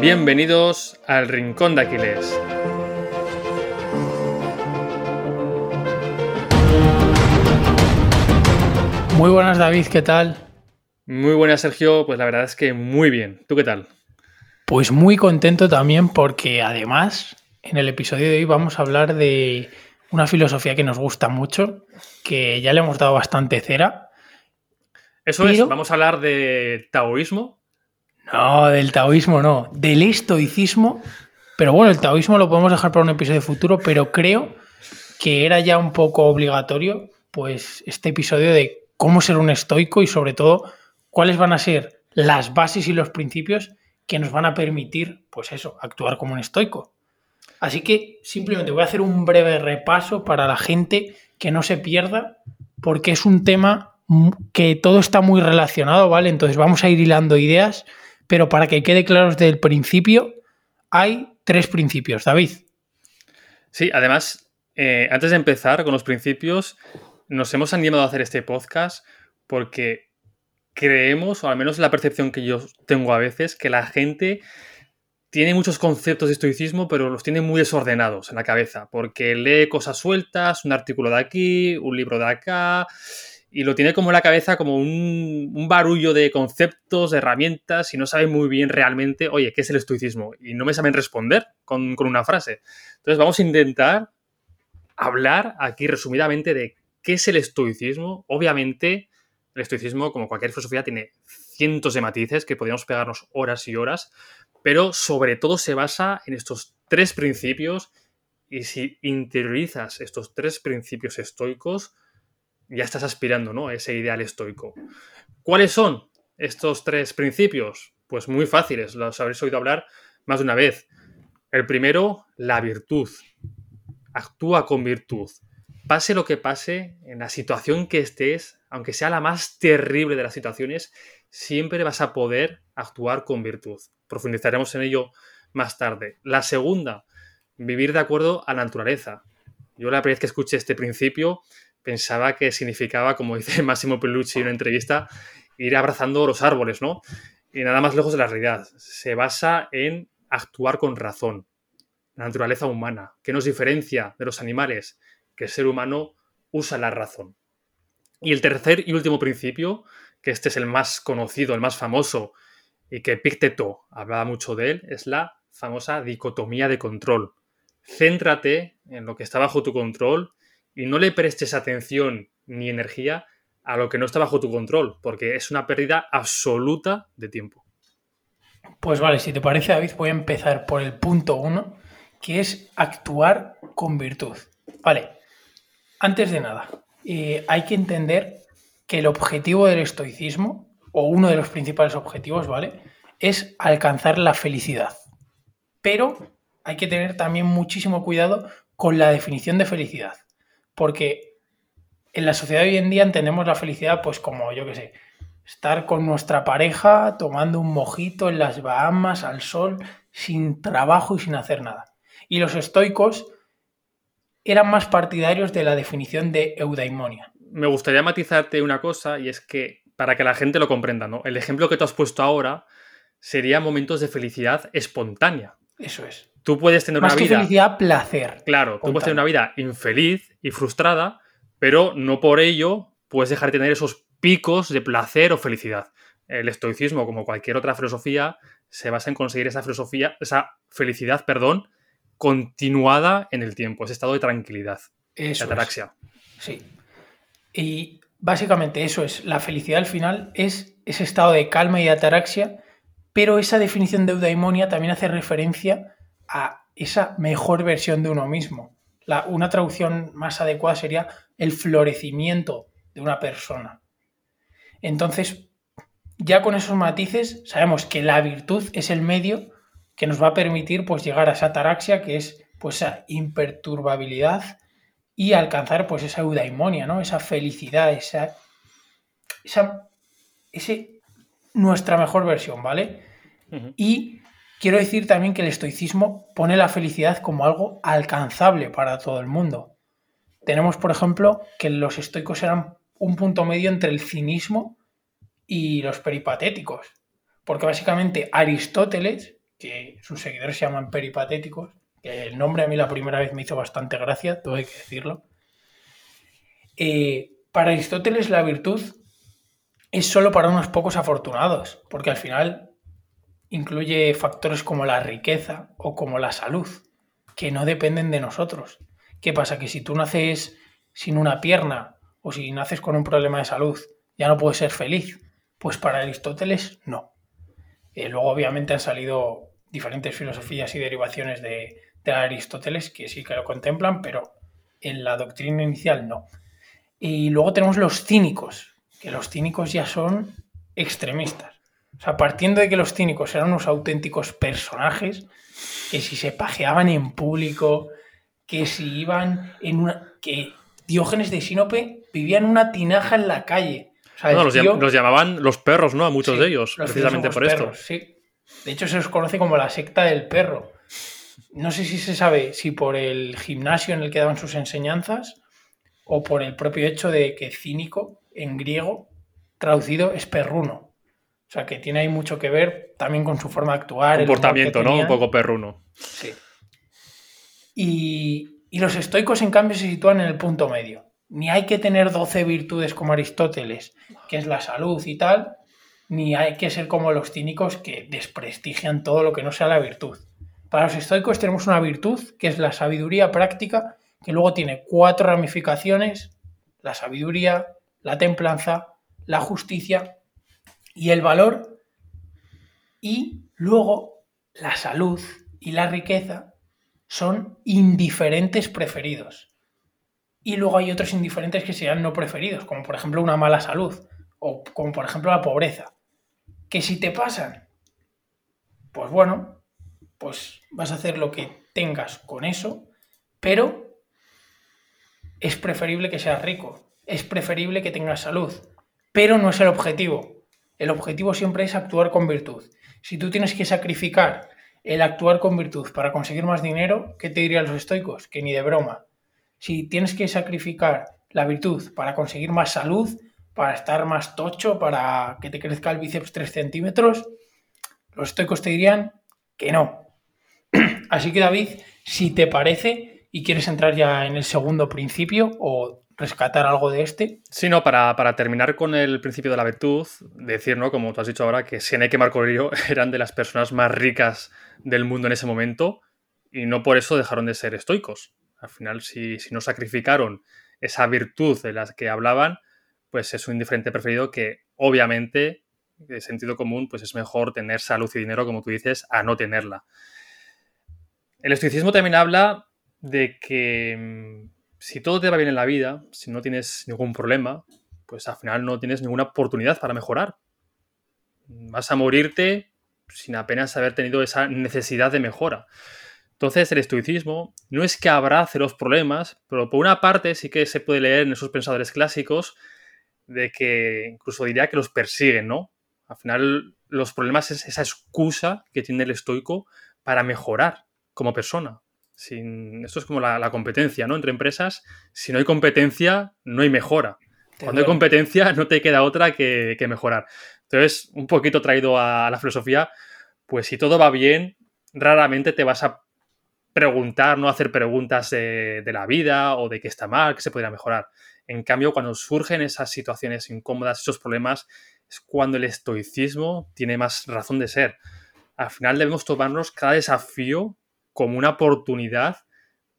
Bienvenidos al Rincón de Aquiles. Muy buenas David, ¿qué tal? Muy buenas Sergio, pues la verdad es que muy bien. ¿Tú qué tal? Pues muy contento también porque además en el episodio de hoy vamos a hablar de una filosofía que nos gusta mucho, que ya le hemos dado bastante cera. Eso es, vamos a hablar de taoísmo, no, del taoísmo no, del estoicismo. Pero bueno, el taoísmo lo podemos dejar para un episodio futuro, pero creo que era ya un poco obligatorio, pues, este episodio de cómo ser un estoico y sobre todo cuáles van a ser las bases y los principios que nos van a permitir, pues eso, actuar como un estoico. Así que simplemente voy a hacer un breve repaso para la gente que no se pierda, porque es un tema que todo está muy relacionado, ¿vale? Entonces vamos a ir hilando ideas pero para que quede claro desde el principio, hay tres principios, David. Sí, además, eh, antes de empezar con los principios, nos hemos animado a hacer este podcast porque creemos, o al menos la percepción que yo tengo a veces, que la gente tiene muchos conceptos de estoicismo, pero los tiene muy desordenados en la cabeza, porque lee cosas sueltas, un artículo de aquí, un libro de acá, y lo tiene como en la cabeza como un, barullo de conceptos, de herramientas y no sabe muy bien realmente, oye, ¿qué es el estoicismo? Y no me saben responder con, una frase. Entonces vamos a intentar hablar aquí resumidamente de qué es el estoicismo. Obviamente, el estoicismo, como cualquier filosofía, tiene cientos de matices que podríamos pegarnos horas y horas, pero sobre todo se basa en estos tres principios y si interiorizas estos tres principios estoicos, ya estás aspirando ¿no? ese ideal estoico. ¿Cuáles son estos tres principios? Pues muy fáciles, los habréis oído hablar más de una vez. El primero, la virtud. Actúa con virtud. Pase lo que pase, en la situación que estés, aunque sea la más terrible de las situaciones, siempre vas a poder actuar con virtud. Profundizaremos en ello más tarde. La segunda, vivir de acuerdo a la naturaleza. Yo la primera vez que escuché este principio pensaba que significaba, como dice Máximo Pelucci en una entrevista, ir abrazando los árboles, ¿no? Y nada más lejos de la realidad. Se basa en actuar con razón. La naturaleza humana. ¿Qué nos diferencia de los animales? Que el ser humano usa la razón. Y el tercer y último principio, que este es el más conocido, el más famoso, y que Picteto hablaba mucho de él, es la famosa dicotomía de control. Céntrate en lo que está bajo tu control y no le prestes atención ni energía a lo que no está bajo tu control, porque es una pérdida absoluta de tiempo. Pues vale, si te parece, David, voy a empezar por el punto uno, que es actuar con virtud. Vale, antes de nada, eh, hay que entender que el objetivo del estoicismo, o uno de los principales objetivos, ¿vale? Es alcanzar la felicidad. Pero hay que tener también muchísimo cuidado con la definición de felicidad porque en la sociedad de hoy en día entendemos la felicidad pues como, yo qué sé, estar con nuestra pareja tomando un mojito en las Bahamas al sol, sin trabajo y sin hacer nada. Y los estoicos eran más partidarios de la definición de eudaimonia. Me gustaría matizarte una cosa y es que para que la gente lo comprenda, ¿no? El ejemplo que tú has puesto ahora sería momentos de felicidad espontánea. Eso es. Tú puedes tener una vida. felicidad, placer. Claro, tú puedes tener una vida infeliz y frustrada, pero no por ello puedes dejar de tener esos picos de placer o felicidad. El estoicismo, como cualquier otra filosofía, se basa en conseguir esa filosofía, esa felicidad, perdón, continuada en el tiempo, ese estado de tranquilidad. Eso de ataraxia. Sí. Y básicamente eso es, la felicidad al final es ese estado de calma y de ataraxia, pero esa definición de eudaimonia también hace referencia a esa mejor versión de uno mismo. La, una traducción más adecuada sería el florecimiento de una persona. Entonces, ya con esos matices, sabemos que la virtud es el medio que nos va a permitir pues, llegar a esa ataraxia, que es pues, esa imperturbabilidad y alcanzar pues, esa eudaimonia, ¿no? esa felicidad, esa, esa ese, nuestra mejor versión, ¿vale? Y Quiero decir también que el estoicismo pone la felicidad como algo alcanzable para todo el mundo. Tenemos, por ejemplo, que los estoicos eran un punto medio entre el cinismo y los peripatéticos. Porque básicamente Aristóteles que sus seguidores se llaman peripatéticos, que el nombre a mí la primera vez me hizo bastante gracia, hay que decirlo. Eh, para Aristóteles la virtud es solo para unos pocos afortunados, porque al final incluye factores como la riqueza o como la salud, que no dependen de nosotros. ¿Qué pasa? Que si tú naces sin una pierna o si naces con un problema de salud, ya no puedes ser feliz. Pues para Aristóteles no. Eh, luego obviamente han salido diferentes filosofías y derivaciones de, de Aristóteles que sí que lo contemplan, pero en la doctrina inicial no. Y luego tenemos los cínicos, que los cínicos ya son extremistas. O sea, partiendo de que los cínicos eran unos auténticos personajes, que si se pajeaban en público, que si iban en una... que Diógenes de Sinope vivía en una tinaja en la calle. no, los, llamaban los perros, ¿no? A muchos de ellos, precisamente por esto. Sí. De hecho, se los conoce como la secta del perro. No sé si se sabe si por el gimnasio en el que daban sus enseñanzas o por el propio hecho de que cínico en griego traducido es perruno. O sea, que tiene ahí mucho que ver también con su forma de actuar. Comportamiento, ¿no? Un poco perruno. Sí. Y, los estoicos, en cambio, se sitúan en el punto medio. Ni hay que tener 12 virtudes como Aristóteles, que es la salud y tal, ni hay que ser como los cínicos que desprestigian todo lo que no sea la virtud. Para los estoicos tenemos una virtud, que es la sabiduría práctica, que luego tiene cuatro ramificaciones, la sabiduría, la templanza, la justicia y el valor, y luego la salud y la riqueza son indiferentes preferidos. Y luego hay otros indiferentes que sean no preferidos, como por ejemplo una mala salud o como por ejemplo la pobreza. Que si te pasan, pues bueno, pues vas a hacer lo que tengas con eso, pero es preferible que seas rico, es preferible que tengas salud, pero no es el objetivo. El objetivo siempre es actuar con virtud. Si tú tienes que sacrificar el actuar con virtud para conseguir más dinero, ¿qué te dirían los estoicos? Que ni de broma. Si tienes que sacrificar la virtud para conseguir más salud, para estar más tocho, para que te crezca el bíceps 3 centímetros, los estoicos te dirían que no. Así que David, si te parece, y quieres entrar ya en el segundo principio o rescatar algo de este. Sí, no, para, terminar con el principio de la virtud, decir, ¿no? Como tú has dicho ahora, que Seneca y Marco Aurelio eran de las personas más ricas del mundo en ese momento y no por eso dejaron de ser estoicos. Al final, si, si no sacrificaron esa virtud de las que hablaban, pues es un indiferente preferido que obviamente, de sentido común, pues es mejor tener salud y dinero, como tú dices, a no tenerla. El estoicismo también habla de que mm, si todo te va bien en la vida, si no tienes ningún problema, pues al final no tienes ninguna oportunidad para mejorar. Vas a morirte sin apenas haber tenido esa necesidad de mejora. Entonces el estoicismo no es que abrace los problemas, pero por una parte sí que se puede leer en esos pensadores clásicos de que incluso diría que los persiguen, ¿no? Al final los problemas es esa excusa que tiene el estoico para mejorar como persona, esto es como la, competencia, ¿no? Entre empresas, si no hay competencia, no hay mejora. Cuando hay competencia, no te queda otra que, mejorar. Entonces, un poquito traído a la filosofía, pues si todo va bien, raramente te vas a preguntar, no hacer preguntas de, de, la vida o de qué está mal, qué se podría mejorar. En cambio, cuando surgen esas situaciones incómodas, esos problemas, es cuando el estoicismo tiene más razón de ser. Al final debemos tomarnos cada desafío como una oportunidad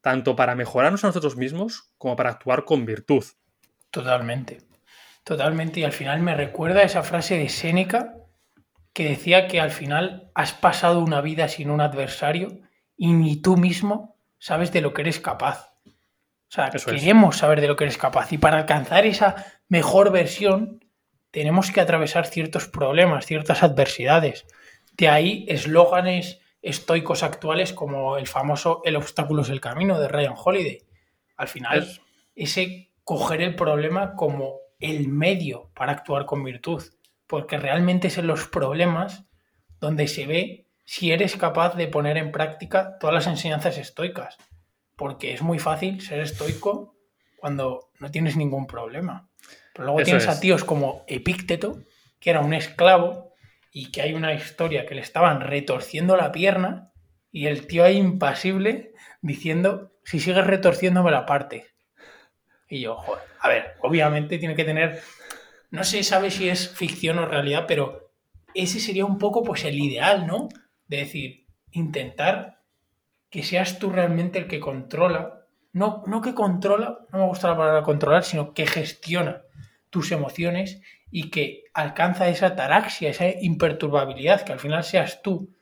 tanto para mejorarnos a nosotros mismos como para actuar con virtud. Totalmente, totalmente. Y al final me recuerda esa frase de Séneca que decía que al final has pasado una vida sin un adversario y ni tú mismo sabes de lo que eres capaz. O sea, queremos saber de lo que eres capaz y para alcanzar esa mejor versión tenemos que atravesar ciertos problemas, ciertas adversidades. De ahí eslóganes estoicos actuales como el famoso El obstáculo es el camino de Ryan Holiday. Al final, ese coger el problema como el medio para actuar con virtud, porque realmente es en los problemas donde se ve si eres capaz de poner en práctica todas las enseñanzas estoicas, porque es muy fácil ser estoico cuando no tienes ningún problema. Pero luego tienes a tíos como Epícteto, que era un esclavo y que hay una historia que le estaban retorciendo la pierna y el tío ahí impasible diciendo, si sigues retorciéndome la parte. Y yo, joder, a ver, obviamente tiene que tener, no se sabe si es ficción o realidad, pero ese sería un poco pues el ideal, ¿no? De decir, intentar que seas tú realmente el que controla, no, no que controla, no me gusta la palabra controlar, sino que gestiona tus emociones y que alcanza esa ataraxia, esa imperturbabilidad, que al final seas tú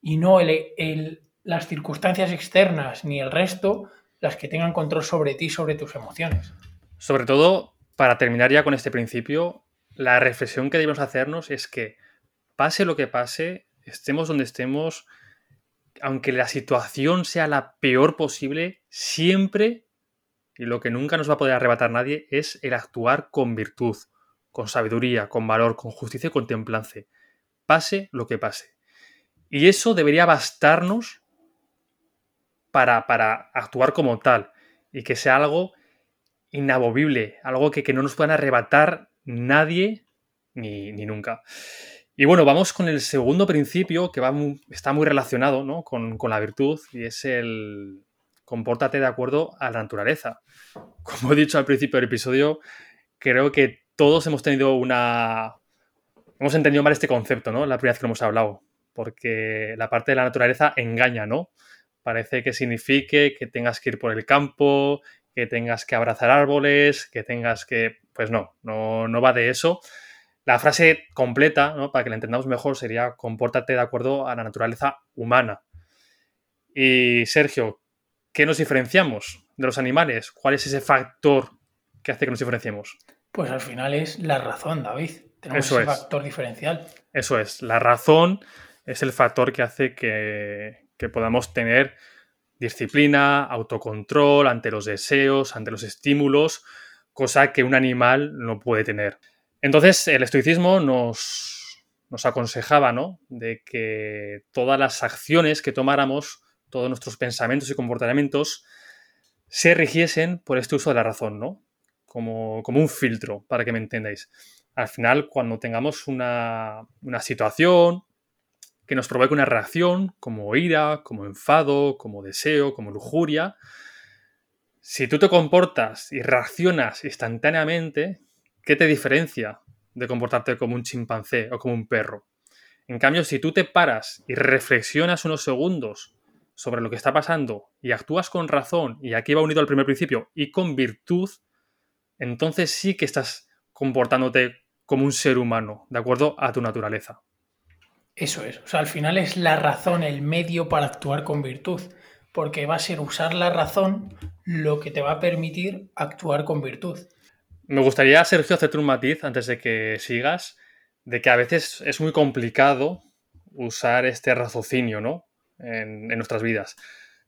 y no el, las circunstancias externas ni el resto las que tengan control sobre ti, sobre tus emociones. Sobre todo, para terminar ya con este principio, la reflexión que debemos hacernos es que pase lo que pase, estemos donde estemos, aunque la situación sea la peor posible, siempre, y lo que nunca nos va a poder arrebatar nadie, es el actuar con virtud, con sabiduría, con valor, con justicia y con templanza. Pase lo que pase. Y eso debería bastarnos para, para actuar como tal y que sea algo inamovible, algo que, no nos puedan arrebatar nadie ni, nunca. Y bueno, vamos con el segundo principio que va está muy relacionado con, con, la virtud y es el compórtate de acuerdo a la naturaleza. Como he dicho al principio del episodio, creo que todos hemos tenido una... Hemos entendido mal este concepto, ¿no? La primera vez que lo hemos hablado porque la parte de la naturaleza engaña, ¿no? Parece que signifique que tengas que ir por el campo, que tengas que abrazar árboles, que tengas que... Pues no, no, no va de eso. La frase completa, ¿no? para que la entendamos mejor, sería compórtate de acuerdo a la naturaleza humana. Y Sergio, ¿qué nos diferenciamos de los animales? ¿Cuál es ese factor que hace que nos diferenciemos? Pues al final es la razón, David. Tenemos ese factor diferencial. Eso es, la razón es el factor que hace que, podamos tener disciplina, autocontrol ante los deseos, ante los estímulos, cosa que un animal no puede tener. Entonces, el estoicismo nos, nos aconsejaba, ¿no? De que todas las acciones que tomáramos, todos nuestros pensamientos y comportamientos, se rigiesen por este uso de la razón, ¿no? Como, un filtro, para que me entendáis. Al final, cuando tengamos una, una situación, que nos provoque una reacción como ira, como enfado, como deseo, como lujuria. Si tú te comportas y reaccionas instantáneamente, ¿qué te diferencia de comportarte como un chimpancé o como un perro? En cambio, si tú te paras y reflexionas unos segundos sobre lo que está pasando y actúas con razón, y aquí va unido al primer principio, y con virtud, entonces sí que estás comportándote como un ser humano, de acuerdo a tu naturaleza. Eso es. O sea, al final es la razón, el medio para actuar con virtud. Porque va a ser usar la razón lo que te va a permitir actuar con virtud. Me gustaría, Sergio, hacerte un matiz antes de que sigas, de que a veces es muy complicado usar este raciocinio, ¿no? En, en nuestras vidas.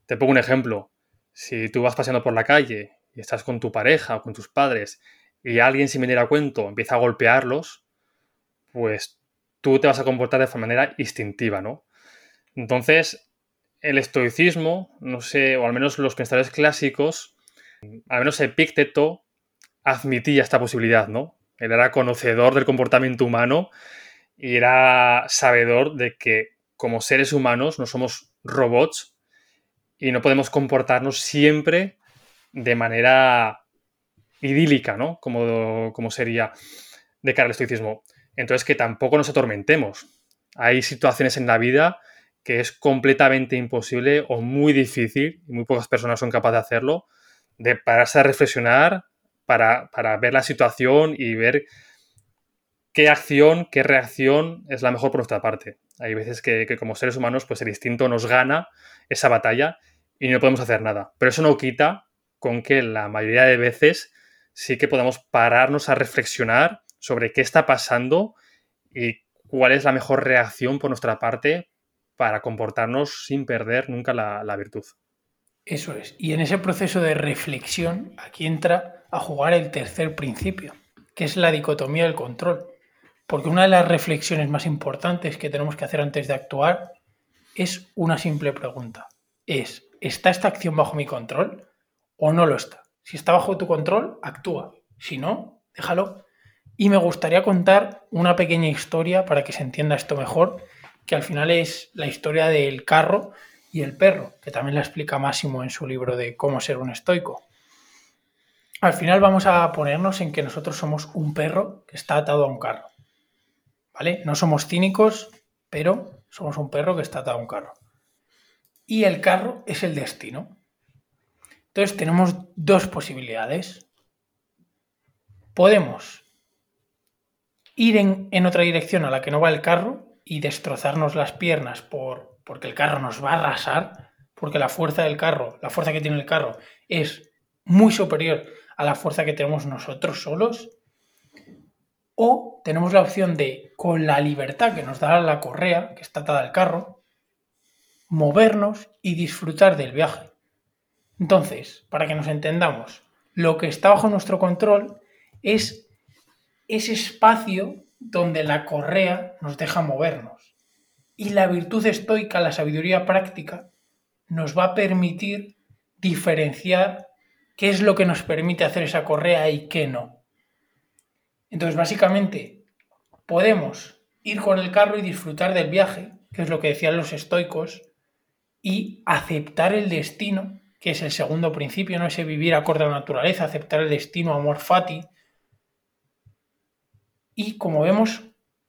Te pongo un ejemplo. Si tú vas paseando por la calle estás con tu pareja o con tus padres y alguien sin venir a cuento empieza a golpearlos, pues tú te vas a comportar de manera instintiva, ¿no? Entonces, el estoicismo, no sé, o al menos los pensadores clásicos, al menos Epícteto admitía esta posibilidad, ¿no? Él era conocedor del comportamiento humano y era sabedor de que como seres humanos no somos robots y no podemos comportarnos siempre de manera idílica, ¿no? Como, como sería de cara al estoicismo. Entonces, que tampoco nos atormentemos. Hay situaciones en la vida que es completamente imposible o muy difícil, y muy pocas personas son capaces de hacerlo, de pararse a reflexionar para, ver la situación y ver qué acción, qué reacción es la mejor por nuestra parte. Hay veces que, que, como seres humanos, pues el instinto nos gana esa batalla y no podemos hacer nada. Pero eso no quita con que la mayoría de veces sí que podamos pararnos a reflexionar sobre qué está pasando y cuál es la mejor reacción por nuestra parte para comportarnos sin perder nunca la, virtud. Eso es. Y en ese proceso de reflexión, aquí entra a jugar el tercer principio, que es la dicotomía del control. Porque una de las reflexiones más importantes que tenemos que hacer antes de actuar es una simple pregunta. Es, ¿está esta acción bajo mi control o no lo está? Si está bajo tu control, actúa. Si no, déjalo. Y me gustaría contar una pequeña historia para que se entienda esto mejor, que al final es la historia del carro y el perro, que también la explica Máximo en su libro de cómo ser un estoico. Al final vamos a ponernos en que nosotros somos un perro que está atado a un carro. ¿Vale? No somos cínicos, pero somos un perro que está atado a un carro. Y el carro es el destino. Entonces tenemos dos posibilidades. Podemos ir en, otra dirección a la que no va el carro y destrozarnos las piernas por, porque el carro nos va a arrasar, porque la fuerza del carro, la fuerza que tiene el carro es muy superior a la fuerza que tenemos nosotros solos. O tenemos la opción de, con la libertad que nos da la correa, que está atada al carro, movernos y disfrutar del viaje. Entonces, para que nos entendamos, lo que está bajo nuestro control es ese espacio donde la correa nos deja movernos. Y la virtud estoica, la sabiduría práctica, nos va a permitir diferenciar qué es lo que nos permite hacer esa correa y qué no. Entonces, básicamente, podemos ir con el carro y disfrutar del viaje, que es lo que decían los estoicos, y aceptar el destino, que es el segundo principio, no ese vivir acorde a la naturaleza, aceptar el destino, amor fati, y como vemos,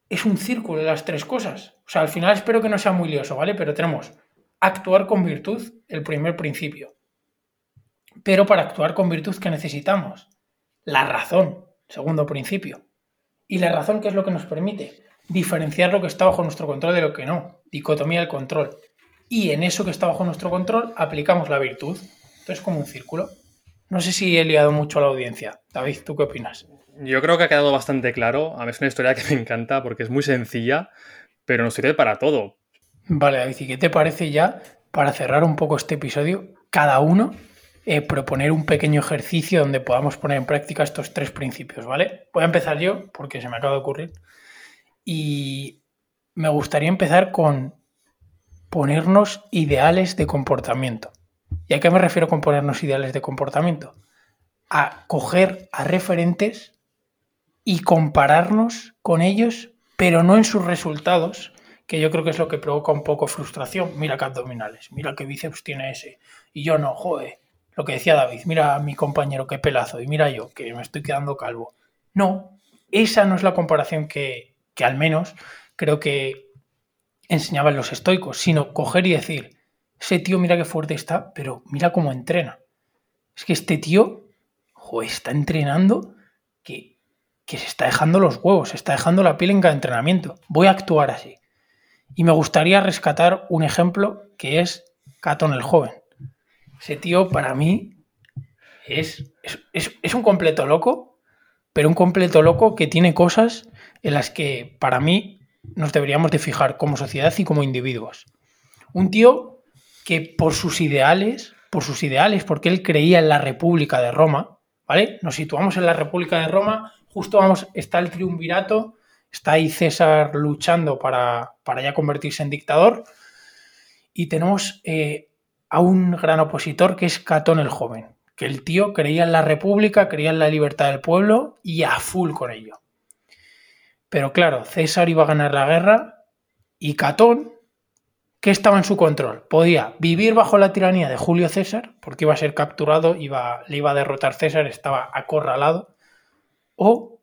es un círculo de las tres cosas. O sea, al final espero que no sea muy lioso, ¿vale? Pero tenemos actuar con virtud, el primer principio. Pero para actuar con virtud, ¿qué necesitamos? La razón, segundo principio. ¿Y la razón qué es lo que nos permite? Diferenciar lo que está bajo nuestro control de lo que no. Dicotomía del control. Y en eso que está bajo nuestro control aplicamos la virtud. Entonces, como un círculo. No sé si he liado mucho a la audiencia. David, ¿tú qué opinas? Yo creo que ha quedado bastante claro. A mí es una historia que me encanta porque es muy sencilla, pero nos sirve para todo. Vale, David, ¿y qué te parece ya, para cerrar un poco este episodio, cada uno eh, proponer un pequeño ejercicio donde podamos poner en práctica estos tres principios, ¿vale? Voy a empezar yo porque se me acaba de ocurrir. Y me gustaría empezar con ponernos ideales de comportamiento. ¿Y a qué me refiero con ponernos ideales de comportamiento? A coger a referentes y compararnos con ellos, pero no en sus resultados, que yo creo que es lo que provoca un poco frustración. Mira qué abdominales, mira qué bíceps tiene ese. Y yo no, joder. Lo que decía David, mira a mi compañero qué pelazo, y mira yo, que me estoy quedando calvo. No, esa no es la comparación que, que al menos creo que enseñaban los estoicos, sino coger y decir, ese tío mira qué fuerte está, pero mira cómo entrena. Es que este tío, joder, está entrenando que que se está dejando los huevos, se está dejando la piel en cada entrenamiento. Voy a actuar así. Y me gustaría rescatar un ejemplo que es Catón el joven. Ese tío para mí es, es, un completo loco, pero un completo loco que tiene cosas en las que para mí nos deberíamos de fijar como sociedad y como individuos. Un tío que por sus ideales, por sus ideales, porque él creía en la República de Roma, ¿vale? Nos situamos en la República de Roma justo vamos, está el triunvirato, está ahí César luchando para, ya convertirse en dictador y tenemos eh, a un gran opositor que es Catón el Joven, que el tío creía en la república, creía en la libertad del pueblo y a full con ello. Pero claro, César iba a ganar la guerra y Catón, que estaba en su control, podía vivir bajo la tiranía de Julio César, porque iba a ser capturado, iba, le iba a derrotar César, estaba acorralado, o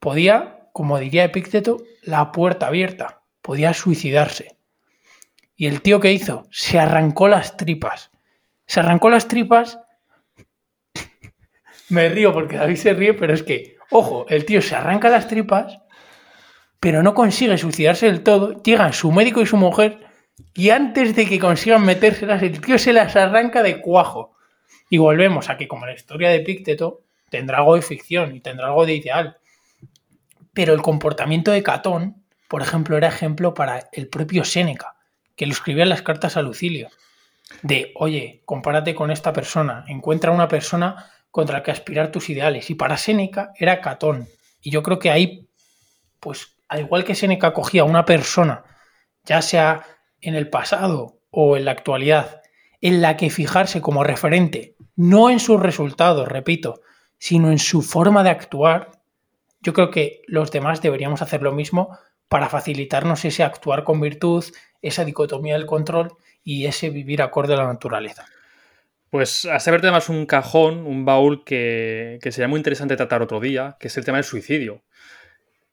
podía, como diría Epícteto, la puerta abierta, podía suicidarse. ¿Y el tío qué hizo? Se arrancó las tripas. Se arrancó las tripas. Me río porque David se ríe, pero es que, ojo, el tío se arranca las tripas, pero no consigue suicidarse del todo. Llegan su médico y su mujer, y antes de que consigan metérselas, el tío se las arranca de cuajo. Y volvemos a que, como la historia de Epícteto, tendrá algo de ficción y tendrá algo de ideal. Pero el comportamiento de Catón, por ejemplo, era ejemplo para el propio Séneca, que lo escribía en las cartas a Lucilio. De, oye, compárate con esta persona, encuentra una persona contra la que aspirar tus ideales. Y para Séneca era Catón. Y yo creo que ahí, pues, al igual que Séneca cogía a una persona, ya sea en el pasado o en la actualidad, en la que fijarse como referente, no en sus resultados, repito, sino en su forma de actuar, yo creo que los demás deberíamos hacer lo mismo para facilitarnos ese actuar con virtud, esa dicotomía del control y ese vivir acorde a la naturaleza. Pues a saber además un cajón, un baúl que, que, sería muy interesante tratar otro día, que es el tema del suicidio.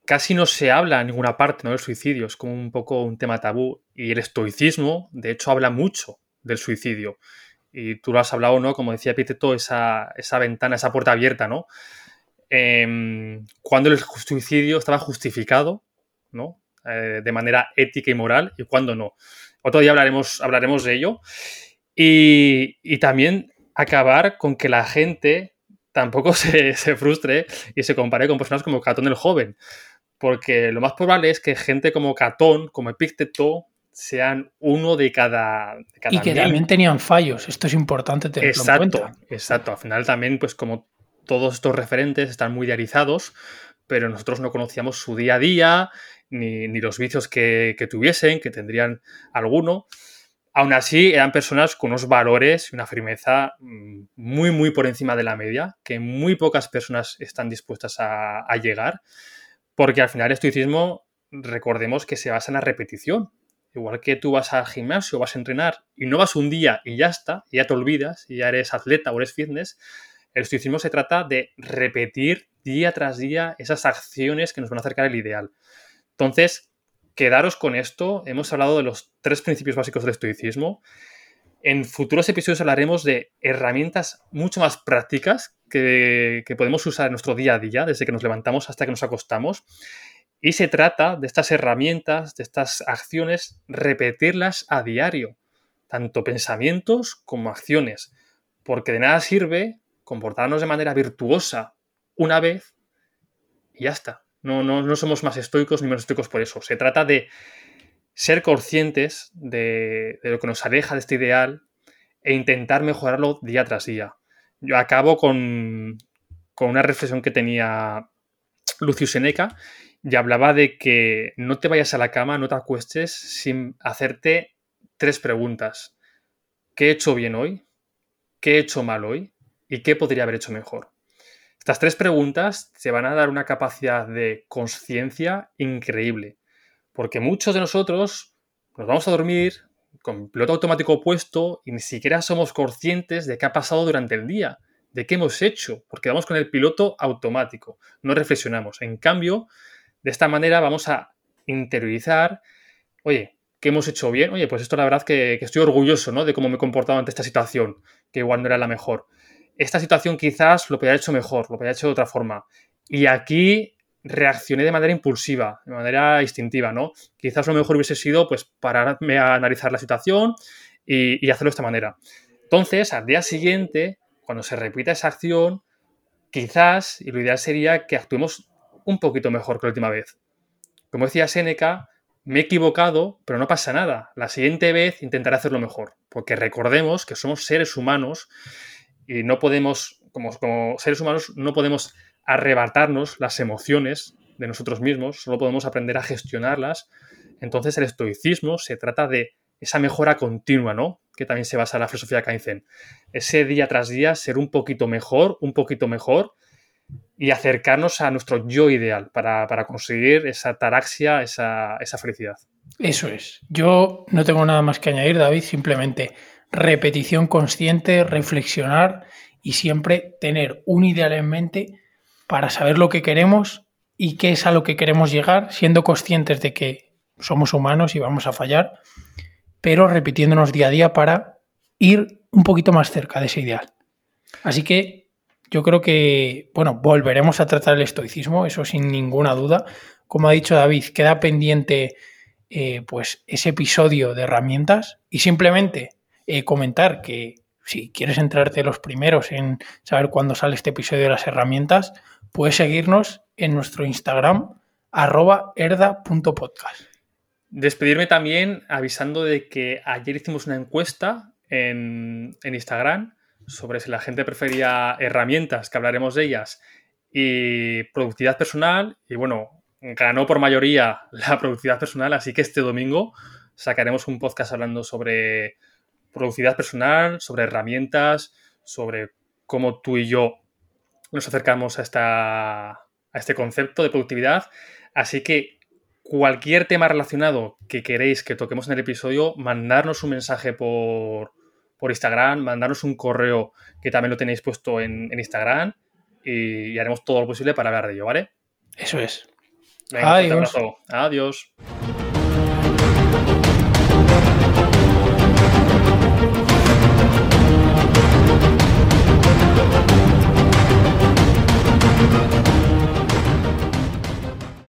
Casi no se habla en ninguna parte ¿no? del suicidio, es como un poco un tema tabú. Y el estoicismo, de hecho, habla mucho del suicidio. Y tú lo has hablado, ¿no? Como decía Piteto, esa, esa ventana, esa puerta abierta, ¿no? Em, cuando el suicidio estaba justificado, ¿no? Eh, de manera ética y moral, y cuando no. Otro día hablaremos, hablaremos de ello. Y, también acabar con que la gente tampoco se, frustre y se compare con personas como Catón el joven. Porque lo más probable es que gente como Catón, como Epicteto, sean uno de cada, y que también tenían fallos. Esto es importante tenerlo exacto, en cuenta. Exacto. Al final también, pues como todos estos referentes están muy diarizados, pero nosotros no conocíamos su día a día, ni, los vicios que, tuviesen, que tendrían alguno. Aún así, eran personas con unos valores y una firmeza mm, muy, muy por encima de la media, que muy pocas personas están dispuestas a, a llegar, porque al final el estoicismo, recordemos que se basa en la repetición. Igual que tú vas al gimnasio, vas a entrenar y no vas un día y ya está, y ya te olvidas, y ya eres atleta o eres fitness, el estoicismo se trata de repetir día tras día esas acciones que nos van a acercar al ideal. Entonces, quedaros con esto. Hemos hablado de los tres principios básicos del estoicismo. En futuros episodios hablaremos de herramientas mucho más prácticas que, podemos usar en nuestro día a día, desde que nos levantamos hasta que nos acostamos. Y se trata de estas herramientas, de estas acciones, repetirlas a diario, tanto pensamientos como acciones, porque de nada sirve comportarnos de manera virtuosa una vez y ya está. No, no, somos más estoicos ni menos estoicos por eso. Se trata de ser conscientes de, lo que nos aleja de este ideal e intentar mejorarlo día tras día. Yo acabo con, con una reflexión que tenía Lucio Seneca y hablaba de que no te vayas a la cama, no te acuestes sin hacerte tres preguntas. ¿Qué he hecho bien hoy? ¿Qué he hecho mal hoy? ¿Y qué podría haber hecho mejor? Estas tres preguntas te van a dar una capacidad de conciencia increíble, porque muchos de nosotros nos vamos a dormir con piloto automático puesto y ni siquiera somos conscientes de qué ha pasado durante el día, de qué hemos hecho, porque vamos con el piloto automático, no reflexionamos. En cambio, de esta manera vamos a interiorizar, oye, ¿qué hemos hecho bien? Oye, pues esto la verdad que, que estoy orgulloso ¿no? de cómo me he comportado ante esta situación, que igual no era la mejor esta situación quizás lo podría hecho mejor, lo podría hecho de otra forma. Y aquí reaccioné de manera impulsiva, de manera instintiva, ¿no? Quizás lo mejor hubiese sido, pues, pararme a analizar la situación y, hacerlo de esta manera. Entonces, al día siguiente, cuando se repita esa acción, quizás, y lo ideal sería que actuemos un poquito mejor que la última vez. Como decía Seneca, me he equivocado, pero no pasa nada. La siguiente vez intentaré hacerlo mejor, porque recordemos que somos seres humanos y no podemos, como, como seres humanos, no podemos arrebatarnos las emociones de nosotros mismos, solo podemos aprender a gestionarlas. Entonces el estoicismo se trata de esa mejora continua, ¿no? Que también se basa en la filosofía Kaizen. Ese día tras día ser un poquito mejor, un poquito mejor y acercarnos a nuestro yo ideal para, conseguir esa taraxia, esa, esa felicidad. Eso es. Yo no tengo nada más que añadir, David, simplemente repetición consciente, reflexionar y siempre tener un ideal en mente para saber lo que queremos y qué es a lo que queremos llegar, siendo conscientes de que somos humanos y vamos a fallar, pero repitiéndonos día a día para ir un poquito más cerca de ese ideal. Así que yo creo que, bueno, volveremos a tratar el estoicismo, eso sin ninguna duda. Como ha dicho David, queda pendiente eh, pues ese episodio de herramientas y simplemente eh, comentar que si quieres entrarte los primeros en saber cuándo sale este episodio de las herramientas, puedes seguirnos en nuestro Instagram arroba erda.podcast. Despedirme también avisando de que ayer hicimos una encuesta en, en Instagram sobre si la gente prefería herramientas, que hablaremos de ellas, y productividad personal. Y bueno, ganó por mayoría la productividad personal, así que este domingo sacaremos un podcast hablando sobre productividad personal, sobre herramientas, sobre cómo tú y yo nos acercamos a esta, a este concepto de productividad. Así que cualquier tema relacionado que queréis que toquemos en el episodio, mandarnos un mensaje por, Instagram, mandarnos un correo que también lo tenéis puesto en, Instagram y, haremos todo lo posible para hablar de ello, ¿vale? Eso es. Venga, Adiós. Adiós.